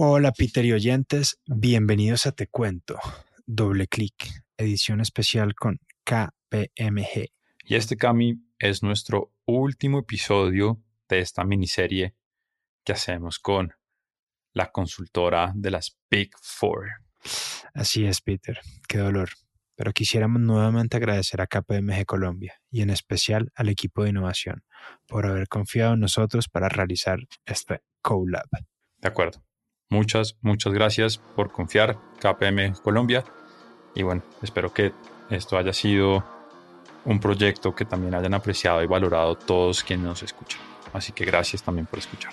Hola Peter y oyentes, bienvenidos a Te Cuento, doble clic, edición especial con KPMG. Y este Cami es nuestro último episodio de esta miniserie que hacemos con la consultora de las Big Four. Así es, Peter, qué dolor. Pero quisiéramos nuevamente agradecer a KPMG Colombia y en especial al equipo de innovación por haber confiado en nosotros para realizar este CoLab. De acuerdo. Muchas, muchas gracias por confiar, KPMG Colombia. Y bueno, espero que esto haya sido un proyecto que también hayan apreciado y valorado todos quienes nos escuchan. Así que gracias también por escuchar.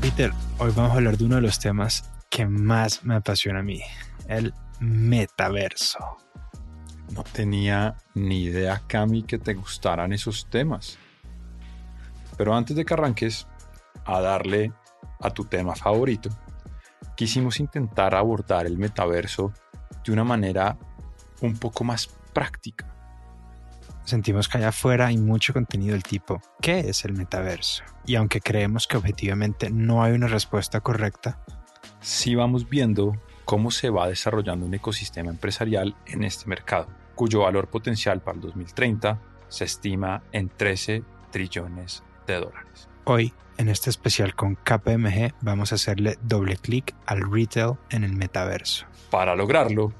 Peter, hoy vamos a hablar de uno de los temas que más me apasiona a mí, el metaverso. No tenía ni idea, Cami, que te gustaran esos temas. Pero antes de que arranques a darle a tu tema favorito, quisimos intentar abordar el metaverso de una manera un poco más práctica. Sentimos que allá afuera hay mucho contenido del tipo, ¿qué es el metaverso? Y aunque creemos que objetivamente no hay una respuesta correcta, sí vamos viendo cómo se va desarrollando un ecosistema empresarial en este mercado, cuyo valor potencial para el 2030 se estima en 13 trillones de dólares. Hoy, en este especial con KPMG, vamos a hacerle doble clic al retail en el metaverso. Para lograrlo,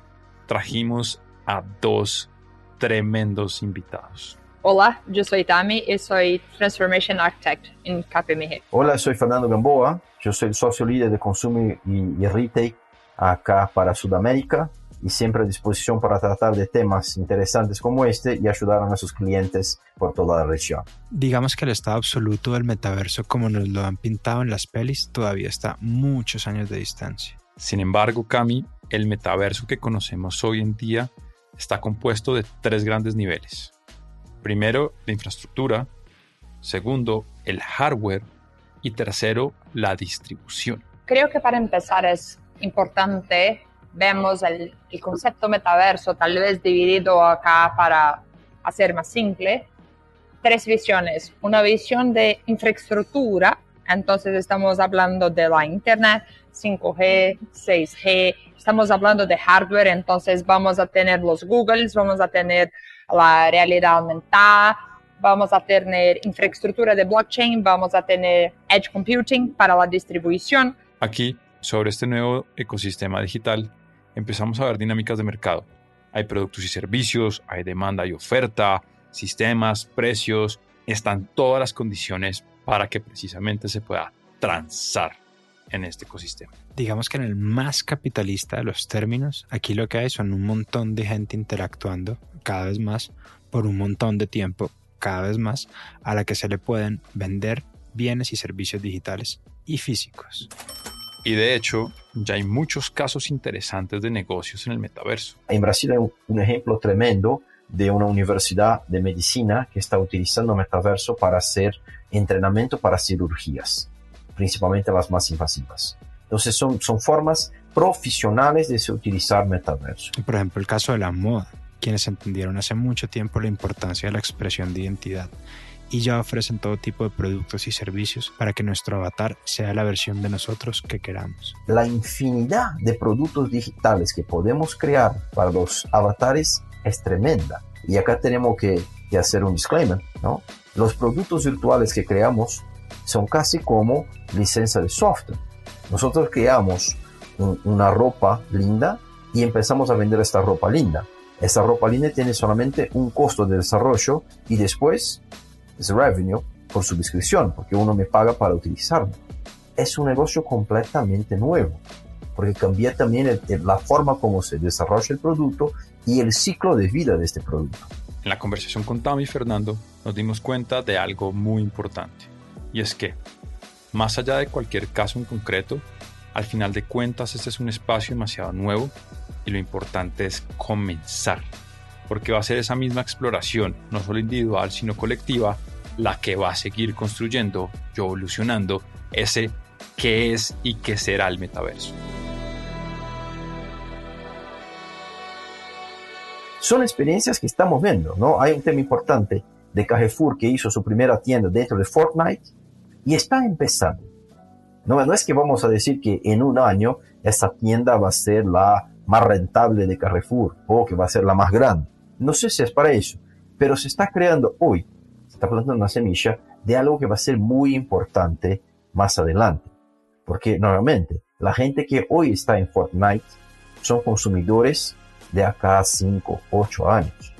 trajimos a dos tremendos invitados. Hola, yo soy Tami y soy Transformation Architect en KPMG. Hola, soy Fernando Gamboa, yo soy el socio líder de consumo y, y retail acá para Sudamérica y siempre a disposición para tratar de temas interesantes como este y ayudar a nuestros clientes por toda la región. Digamos que el estado absoluto del metaverso como nos lo han pintado en las pelis todavía está muchos años de distancia. Sin embargo, Cami, el metaverso que conocemos hoy en día está compuesto de tres grandes niveles. Primero, la infraestructura. Segundo, el hardware. Y tercero, la distribución. Creo que para empezar es importante vemos el, el, concepto metaverso tal vez dividido acá para hacer más simple. Tres visiones. Una visión de infraestructura, entonces estamos hablando de la Internet, 5G, 6G, estamos hablando de hardware, entonces vamos a tener los Googles, vamos a tener la realidad aumentada, vamos a tener infraestructura de blockchain, vamos a tener edge computing para la distribución. Aquí, sobre este nuevo ecosistema digital, empezamos a ver dinámicas de mercado. Hay productos y servicios, hay demanda y oferta, sistemas, precios, están todas las condiciones para que precisamente se pueda transar en este ecosistema. Digamos que en el más capitalista de los términos, aquí lo que hay son un montón de gente interactuando cada vez más por un montón de tiempo cada vez más a la que se le pueden vender bienes y servicios digitales y físicos. Y de hecho, ya hay muchos casos interesantes de negocios en el metaverso. En Brasil hay un ejemplo tremendo de una universidad de medicina que está utilizando metaverso para hacer entrenamiento para cirugías, principalmente las más invasivas. Entonces son, son formas profesionales de se utilizar metaverso. Por ejemplo, el caso de la moda, quienes entendieron hace mucho tiempo la importancia de la expresión de identidad y ya ofrecen todo tipo de productos y servicios para que nuestro avatar sea la versión de nosotros que queramos. La infinidad de productos digitales que podemos crear para los avatares es tremenda. Y acá tenemos que, hacer un disclaimer, ¿no? Los productos virtuales que creamos son casi como licencia de software. Nosotros creamos un, una ropa linda y empezamos a vender esta ropa linda. Esta ropa linda tiene solamente un costo de desarrollo y después es revenue por suscripción, porque uno me paga para utilizarlo. Es un negocio completamente nuevo, porque cambia también el, la forma como se desarrolla el producto y el ciclo de vida de este producto. En la conversación con Tami y Fernando nos dimos cuenta de algo muy importante, y es que, más allá de cualquier caso en concreto, al final de cuentas este es un espacio demasiado nuevo y lo importante es comenzar, porque va a ser esa misma exploración, no solo individual, sino colectiva, la que va a seguir construyendo y evolucionando ese qué es y qué será el metaverso. son experiencias que estamos viendo, ¿no? Hay un tema importante de Carrefour que hizo su primera tienda dentro de Fortnite y está empezando. No, no es que vamos a decir que en un año esa tienda va a ser la más rentable de Carrefour o que va a ser la más grande. No sé si es para eso, pero se está creando hoy, está plantando una semilla de algo que va a ser muy importante más adelante. Porque normalmente la gente que hoy está en Fortnite son consumidores de acá 5, 8 años.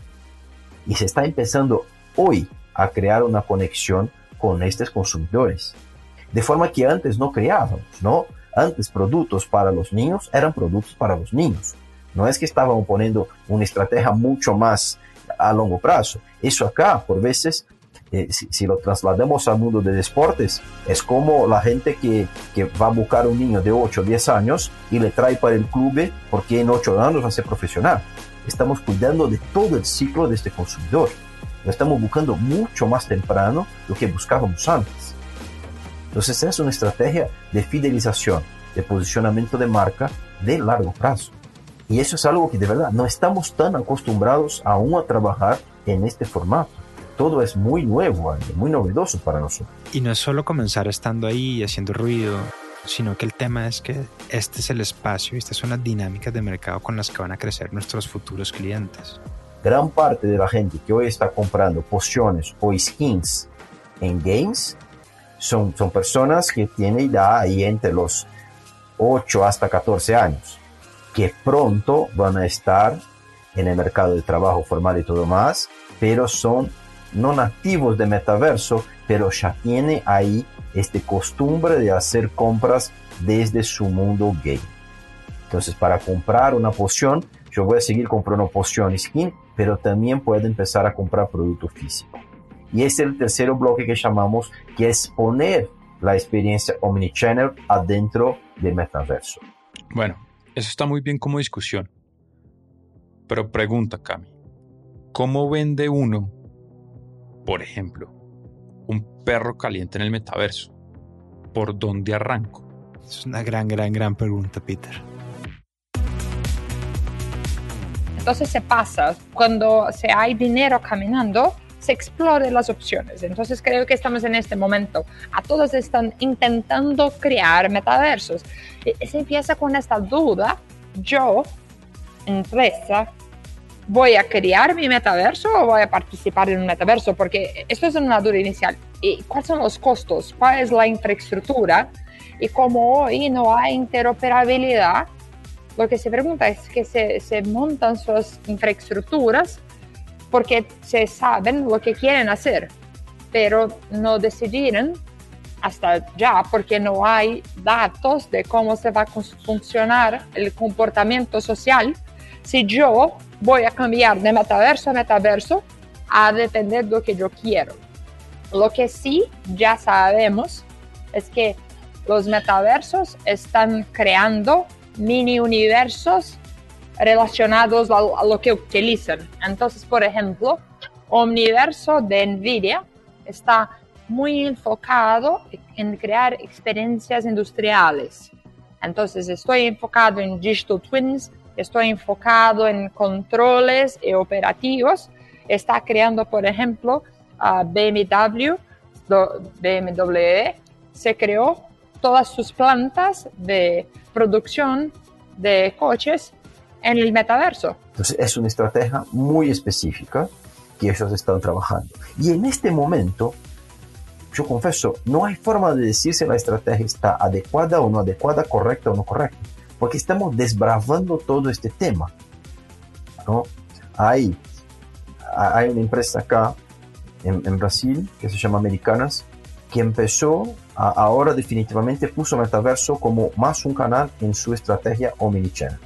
Y se está empezando hoy a crear una conexión con estos consumidores. De forma que antes no creábamos, ¿no? Antes productos para los niños eran productos para los niños. No es que estaban poniendo una estrategia mucho más a largo plazo. Eso acá, por veces, eh, si, lo trasladamos al mundo de deportes, es como la gente que, que, va a buscar un niño de 8 o 10 años y le trae para el club porque en 8 años va a ser profesional. Estamos cuidando de todo el ciclo de este consumidor. Lo estamos buscando mucho más temprano lo que buscábamos antes. Entonces es una estrategia de fidelización, de posicionamiento de marca de largo plazo. Y eso es algo que de verdad no estamos tan acostumbrados aún a trabajar en este formato todo es muy nuevo, muy novedoso para nosotros. Y no es solo comenzar estando ahí y haciendo ruido, sino que el tema es que este es el espacio y estas son las dinámicas de mercado con las que van a crecer nuestros futuros clientes. Gran parte de la gente que hoy está comprando pociones o skins en games son, son personas que tienen ya ahí entre los 8 hasta 14 años, que pronto van a estar en el mercado de trabajo formal y todo más, pero son no nativos de metaverso, pero ya tiene ahí este costumbre de hacer compras desde su mundo gay. Entonces, para comprar una poción, yo voy a seguir comprando poción skin, pero también puede empezar a comprar producto físico. Y es el tercer bloque que llamamos, que es poner la experiencia omnichannel adentro del metaverso. Bueno, eso está muy bien como discusión. Pero pregunta, Cami, ¿cómo vende uno por ejemplo, un perro caliente en el metaverso. ¿Por dónde arranco? Es una gran, gran, gran pregunta, Peter. Entonces se pasa, cuando se hay dinero caminando, se exploran las opciones. Entonces creo que estamos en este momento. A todos están intentando crear metaversos. Y se empieza con esta duda. Yo, empresa, ¿voy a crear mi metaverso o voy a participar en un metaverso? Porque esto es una duda inicial. ¿Y cuáles son los costos? ¿Cuál es la infraestructura? Y como hoy no hay interoperabilidad, lo que se pregunta es que se, se montan sus infraestructuras porque se saben lo que quieren hacer, pero no decidieron hasta ya porque no hay datos de cómo se va a funcionar el comportamiento social si yo voy a cambiar de metaverso a metaverso a depender de lo que yo quiero. Lo que sí ya sabemos es que los metaversos están creando mini universos relacionados a, lo que utilizan. Entonces, por ejemplo, Omniverso de NVIDIA está muy enfocado en crear experiencias industriales. Entonces, estoy enfocado en digital twins, estoy enfocado en controles y operativos. Está creando, por ejemplo, BMW, BMW se creó todas sus plantas de producción de coches en el metaverso. Entonces es una estrategia muy específica que ellos están trabajando. Y en este momento, yo confieso, no hay forma de decir si la estrategia está adecuada o no adecuada, correcta o no correcta porque estamos desbravando todo este tema. ¿no? Hay, hay una empresa acá en, Brasil que se llama Americanas que empezó, ahora definitivamente puso Metaverso como más un canal en su estrategia omnichannel.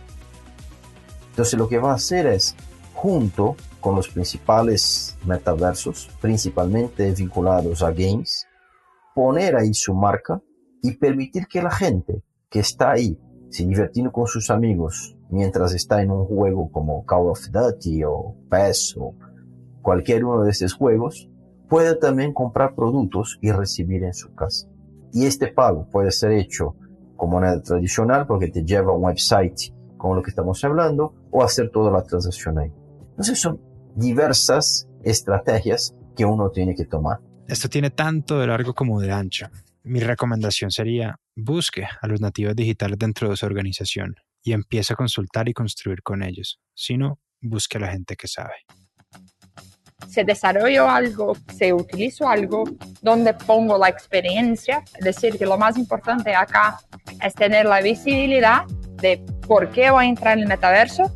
Entonces lo que va a hacer es, junto con los principales metaversos, principalmente vinculados a games, poner ahí su marca y permitir que la gente que está ahí se divirtiendo con sus amigos mientras está en un juego como Call of Duty o PES o cualquier uno de estos juegos, puede también comprar productos y recibir en su casa. Y este pago puede ser hecho con moneda tradicional porque te lleva a un website con lo que estamos hablando o hacer toda la transacción ahí. Entonces son diversas estrategias que uno tiene que tomar. Esto tiene tanto de largo como de ancho. Mi recomendación sería busque a los nativos digitales dentro de su organización y empiece a consultar y construir con ellos. Si no, busque a la gente que sabe. Se desarrollo algo, se utilizo algo donde pongo la experiencia, es decir, que lo más importante acá es tener la visibilidad de por qué voy a entrar en el metaverso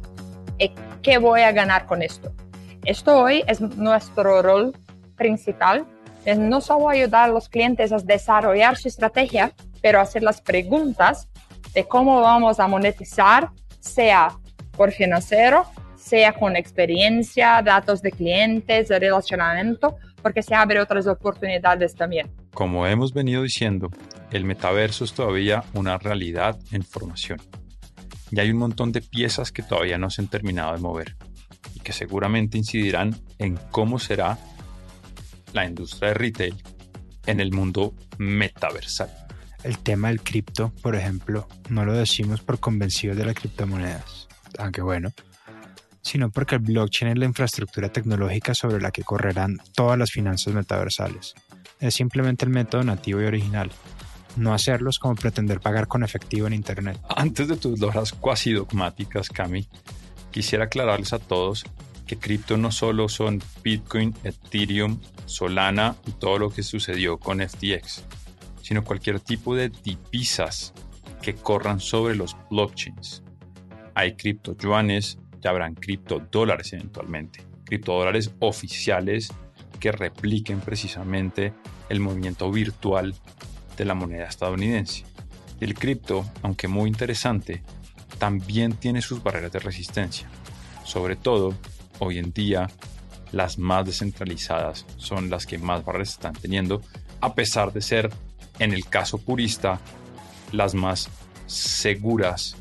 y qué voy a ganar con esto. Esto hoy es nuestro rol principal es no solo ayudar a los clientes a desarrollar su estrategia, pero hacer las preguntas de cómo vamos a monetizar, sea por financiero, sea con experiencia, datos de clientes, de relacionamiento, porque se abre otras oportunidades también. Como hemos venido diciendo, el metaverso es todavía una realidad en formación. Y hay un montón de piezas que todavía no se han terminado de mover y que seguramente incidirán en cómo será la industria de retail en el mundo metaversal. El tema del cripto, por ejemplo, no lo decimos por convencidos de las criptomonedas, aunque bueno, sino porque el blockchain es la infraestructura tecnológica sobre la que correrán todas las finanzas metaversales. Es simplemente el método nativo y original. No hacerlos como pretender pagar con efectivo en Internet. Antes de tus lojas cuasi dogmáticas, Cami, quisiera aclararles a todos que cripto no solo son Bitcoin, Ethereum, Solana y todo lo que sucedió con FTX, sino cualquier tipo de divisas que corran sobre los blockchains. Hay cripto yuanes, ya habrán cripto dólares eventualmente, cripto dólares oficiales que repliquen precisamente el movimiento virtual de la moneda estadounidense. El cripto, aunque muy interesante, también tiene sus barreras de resistencia, sobre todo hoy en día las más descentralizadas son las que más barreras están teniendo, a pesar de ser, en el caso purista, las más seguras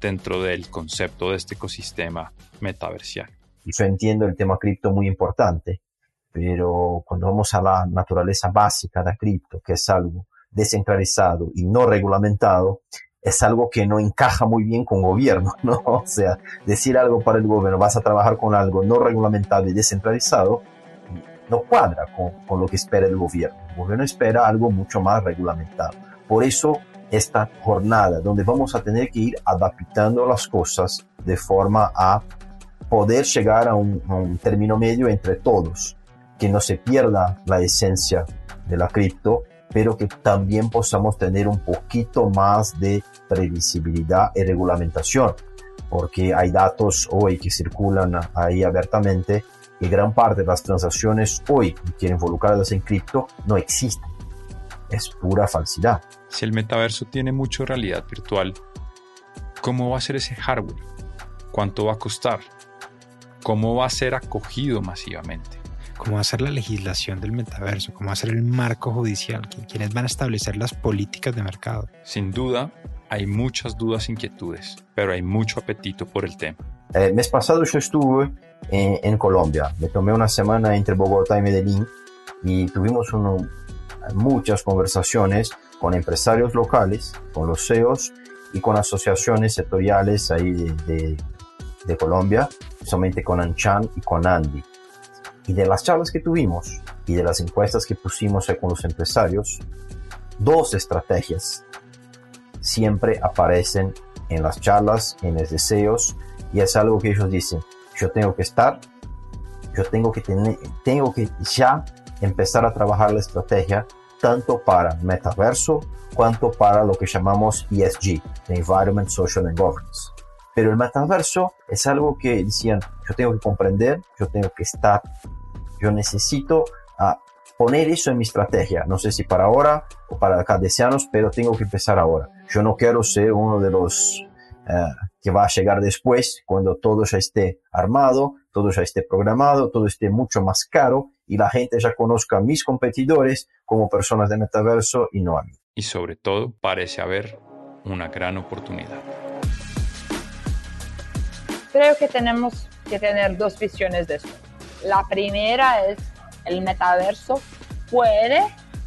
dentro del concepto de este ecosistema metaversial. Yo entiendo el tema cripto muy importante, pero cuando vamos a la naturaleza básica de cripto, que es algo descentralizado y no regulamentado, es algo que no encaja muy bien con gobierno, ¿no? O sea, decir algo para el gobierno, vas a trabajar con algo no reglamentado y descentralizado, no cuadra con, con lo que espera el gobierno. El gobierno espera algo mucho más reglamentado. Por eso, esta jornada, donde vamos a tener que ir adaptando las cosas de forma a poder llegar a un, a un término medio entre todos, que no se pierda la esencia de la cripto, pero que también podamos tener un poquito más de previsibilidad y regulamentación, porque hay datos hoy que circulan ahí abiertamente y gran parte de las transacciones hoy que involucradas en cripto no existen. Es pura falsidad. Si el metaverso tiene mucha realidad virtual, ¿cómo va a ser ese hardware? ¿Cuánto va a costar? ¿Cómo va a ser acogido masivamente? Cómo va a ser la legislación del metaverso, cómo va a ser el marco judicial, quiénes van a establecer las políticas de mercado. Sin duda, hay muchas dudas e inquietudes, pero hay mucho apetito por el tema. El mes pasado yo estuve en, en Colombia, me tomé una semana entre Bogotá y Medellín y tuvimos uno, muchas conversaciones con empresarios locales, con los CEOs y con asociaciones sectoriales ahí de, de, de Colombia, solamente con Anchan y con Andy. Y de las charlas que tuvimos y de las encuestas que pusimos con los empresarios, dos estrategias siempre aparecen en las charlas, en los deseos, y es algo que ellos dicen, yo tengo que estar, yo tengo que tener, tengo que ya empezar a trabajar la estrategia tanto para metaverso cuanto para lo que llamamos ESG, Environment, Social and Governance. Pero el metaverso es algo que decían, yo tengo que comprender, yo tengo que estar, yo necesito uh, poner eso en mi estrategia. No sé si para ahora o para cada años, pero tengo que empezar ahora. Yo no quiero ser uno de los uh, que va a llegar después, cuando todo ya esté armado, todo ya esté programado, todo esté mucho más caro y la gente ya conozca a mis competidores como personas de metaverso y no a mí. Y sobre todo parece haber una gran oportunidad. Creo que tenemos que tener dos visiones de esto. La primera es el metaverso puede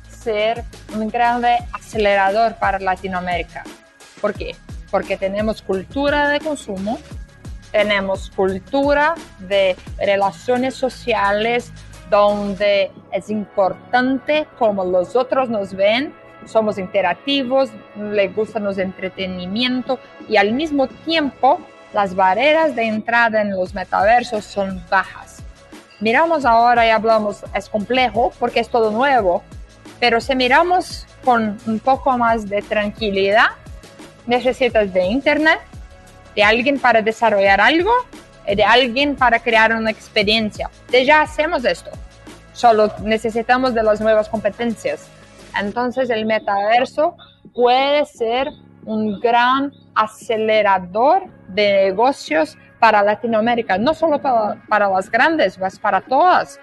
ser un grande acelerador para Latinoamérica. ¿Por qué? Porque tenemos cultura de consumo, tenemos cultura de relaciones sociales donde es importante cómo los otros nos ven, somos interactivos, les gusta los entretenimiento y al mismo tiempo las barreras de entrada en los metaversos son bajas. Miramos ahora y hablamos, es complejo porque es todo nuevo, pero si miramos con un poco más de tranquilidad, necesitas de internet, de alguien para desarrollar algo, de alguien para crear una experiencia. Ya hacemos esto, solo necesitamos de las nuevas competencias. Entonces el metaverso puede ser un gran acelerador de negocios para Latinoamérica, no solo para, para las grandes, mas para todas.